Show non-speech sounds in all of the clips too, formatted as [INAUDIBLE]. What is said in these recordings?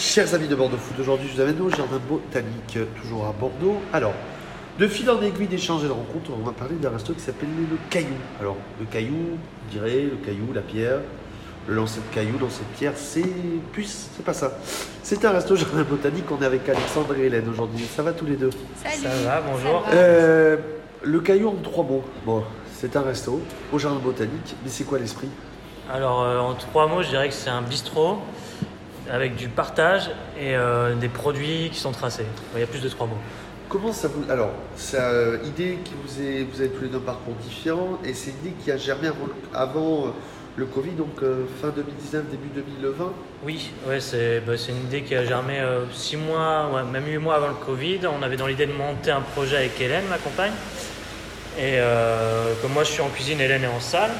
Chers amis de Bordeaux Foot, aujourd'hui je vous amène au jardin botanique, toujours à Bordeaux. Alors, de fil en aiguille d'échanges et de rencontres, on va parler d'un resto qui s'appelle le Caillou. Alors, le Caillou, on dirait le Caillou, la pierre, le lancer de Caillou, lancer de pierre, c'est plus, c'est pas ça. C'est un resto jardin botanique, on est avec Alexandre et Hélène aujourd'hui. Ça va tous les deux? Salut. Ça va, bonjour. Ça va. Euh, Le Caillou en trois mots. Bon, c'est un resto au jardin botanique, mais c'est quoi l'esprit? Alors, euh, en trois mots, je dirais que c'est un bistrot avec du partage et euh, des produits qui sont tracés. Il y a plus de trois mots. Comment ça vous. Alors, c'est une idée qui vous est. Vous avez tous les deux un parcours différent et c'est une idée qui a germé avant, le- euh, Covid, donc euh, fin 2019, début 2020. Oui, ouais, c'est bah, une idée qui a germé euh, six mois, ouais, même huit mois avant le Covid. On avait dans l'idée de monter un projet avec Hélène, ma compagne. Et euh, comme moi je suis en cuisine, Hélène est en salle.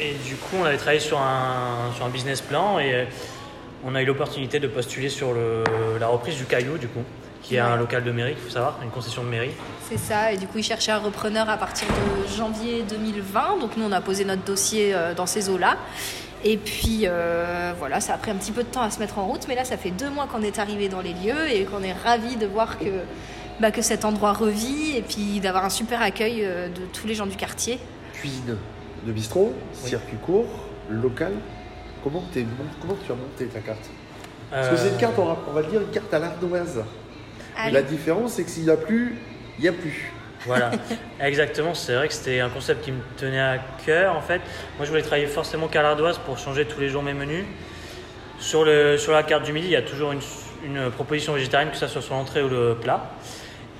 Et du coup, on avait travaillé sur un, sur un business plan et on a eu l'opportunité de postuler sur le, la reprise du Caillou, du coup, qui est un local de mairie, il faut savoir, une concession de mairie. C'est ça, et du coup, ils cherchaient un repreneur à partir de janvier 2020. Donc, nous, on a posé notre dossier euh, dans ces eaux-là. Et puis, euh, voilà, ça a pris un petit peu de temps à se mettre en route. Mais là, ça fait deux mois qu'on est arrivé dans les lieux et qu'on est ravis de voir que, bah, que cet endroit revit et puis d'avoir un super accueil euh, de tous les gens du quartier. Cuisine de bistrot, circuit court, local. Comment, t'es mon- comment tu as monté ta carte? Parce que Euh, c'est une carte, on va, on va le dire, une carte à l'ardoise. Allez. la différence, c'est que s'il n'y a plus, il n'y a plus. Voilà, exactement. C'est vrai que c'était un concept qui me tenait à cœur en fait. Moi, je voulais travailler forcément qu'à l'ardoise pour changer tous les jours mes menus. Sur, le, sur la carte du midi, il y a toujours une, une proposition végétarienne, que ça soit sur l'entrée ou le plat.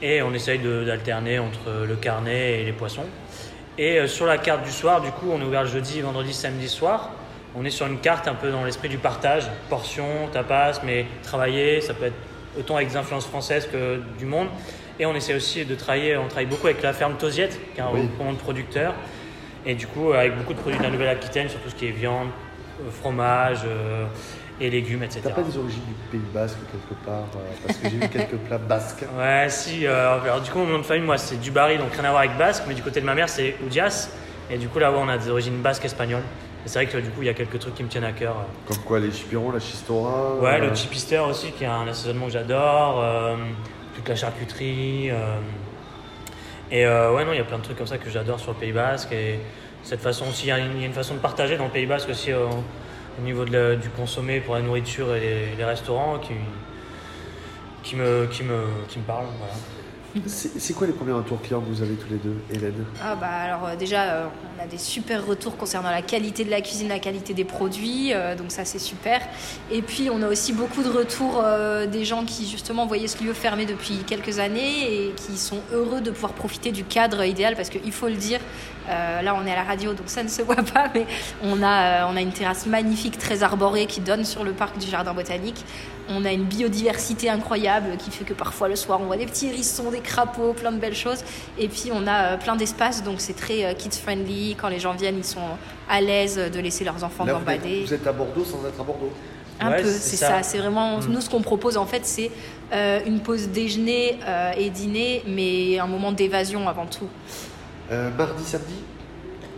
Et on essaye d'alterner entre le carnet et les poissons. Et euh, sur la carte du soir, du coup, on est ouvert le jeudi, vendredi, samedi soir. On est sur une carte un peu dans l'esprit du partage, portions, tapas, mais travailler, ça peut être autant avec des influences françaises que du monde. Et on essaie aussi de travailler, on travaille beaucoup avec la ferme Tosiette, qui est un Oui. de producteurs. Et du coup, avec beaucoup de produits de la Nouvelle-Aquitaine, sur tout ce qui est viande, euh, fromage euh, et légumes, etc. T'as pas des origines du Pays Basque quelque part euh, Parce que j'ai vu quelques plats basques. [LAUGHS] Ouais, si. euh, alors, du coup, mon nom de famille, moi, c'est Dubarry, donc rien à voir avec basque, mais du côté de ma mère, c'est Udias. Et du coup, là, ouais, on a des origines basques espagnoles. Et c'est vrai que du coup, il y a quelques trucs qui me tiennent à cœur. euh. Comme quoi, les chipirons, la chistora. Ouais, euh, le chipister aussi, qui est un assaisonnement que j'adore. euh, toute la charcuterie. euh, et euh, ouais, non, il y a plein de trucs comme ça que j'adore sur le Pays Basque. Et cette façon aussi, il y, a une, façon de partager dans le Pays Basque aussi euh, au niveau de la- du consommé pour la nourriture et les, les restaurants qui, qui, me, qui, me, qui me parlent. Voilà. C'est quoi les premiers retours clients que vous avez tous les deux, Hélène? Ah bah alors euh, déjà euh, on a des super retours concernant la qualité de la cuisine, la qualité des produits, euh, donc ça c'est super. Et puis on a aussi beaucoup de retours des gens qui justement voyaient ce lieu fermé depuis quelques années et qui sont heureux de pouvoir profiter du cadre idéal parce qu'il faut le dire, là on est à la radio donc ça ne se voit pas mais on a, on a une terrasse magnifique très arborée qui donne sur le parc du jardin botanique. On a une biodiversité incroyable qui fait que parfois le soir on voit des petits hérissons, des crapauds, plein de belles choses. Et puis on a euh, plein d'espaces, donc c'est très euh, kids friendly. Quand les gens viennent, ils sont à l'aise de laisser leurs enfants Là, gambader. vous êtes à Bordeaux sans être à Bordeaux. Un Ouais, peu, c'est ça. ça. C'est vraiment Mm. nous ce qu'on propose en fait, c'est euh, une pause déjeuner euh, et dîner, mais un moment d'évasion avant tout. Euh, mardi, samedi?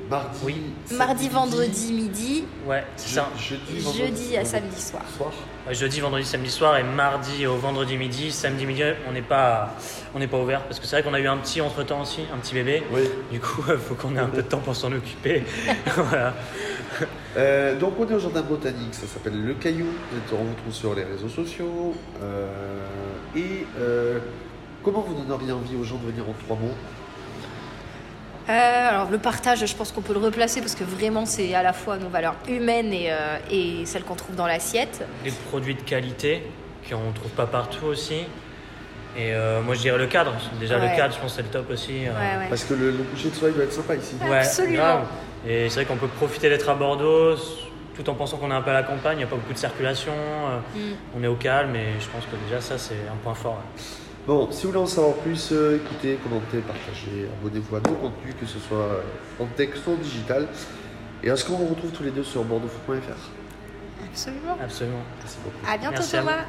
Mardi, Oui. Mardi, vendredi, midi, Ouais, c'est ça. je- jeudi, vendredi, jeudi à vendredi samedi soir. Jeudi, vendredi, samedi soir et mardi au vendredi midi, samedi midi, on n'est pas, on n'est pas ouvert parce que c'est vrai qu'on a eu un petit entre-temps aussi, un petit bébé. Oui. Du coup, il faut qu'on ait un peu de temps pour s'en occuper. [LAUGHS] voilà. Euh, donc on est au jardin botanique, ça s'appelle Le Caillou. On vous trouve sur les réseaux sociaux. Euh, et euh, comment vous donneriez envie aux gens de venir en trois mots? Euh, alors le partage, je pense qu'on peut le replacer parce que vraiment c'est à la fois nos valeurs humaines et, euh, et celles qu'on trouve dans l'assiette. Des produits de qualité qu'on ne trouve pas partout aussi. Et euh, moi, je dirais le cadre. Déjà, Ouais. le cadre, je pense que c'est le top aussi. euh. Ouais, ouais. Parce que le, le coucher de soleil doit être sympa ici. Ouais, Absolument. grave. Et c'est vrai qu'on peut profiter d'être à Bordeaux tout en pensant qu'on est un peu à la campagne, il n'y a pas beaucoup de circulation, Mm. on est au calme et je pense que déjà ça c'est un point fort. Bon, si vous voulez en savoir plus, euh, écoutez, commentez, partagez, abonnez-vous à nos contenus, que ce soit euh, en texte ou en digital. Et est-ce qu'on vous retrouve tous les deux sur bordeauxfoot.fr Absolument. Absolument. Merci beaucoup. À bientôt Merci à. Thomas.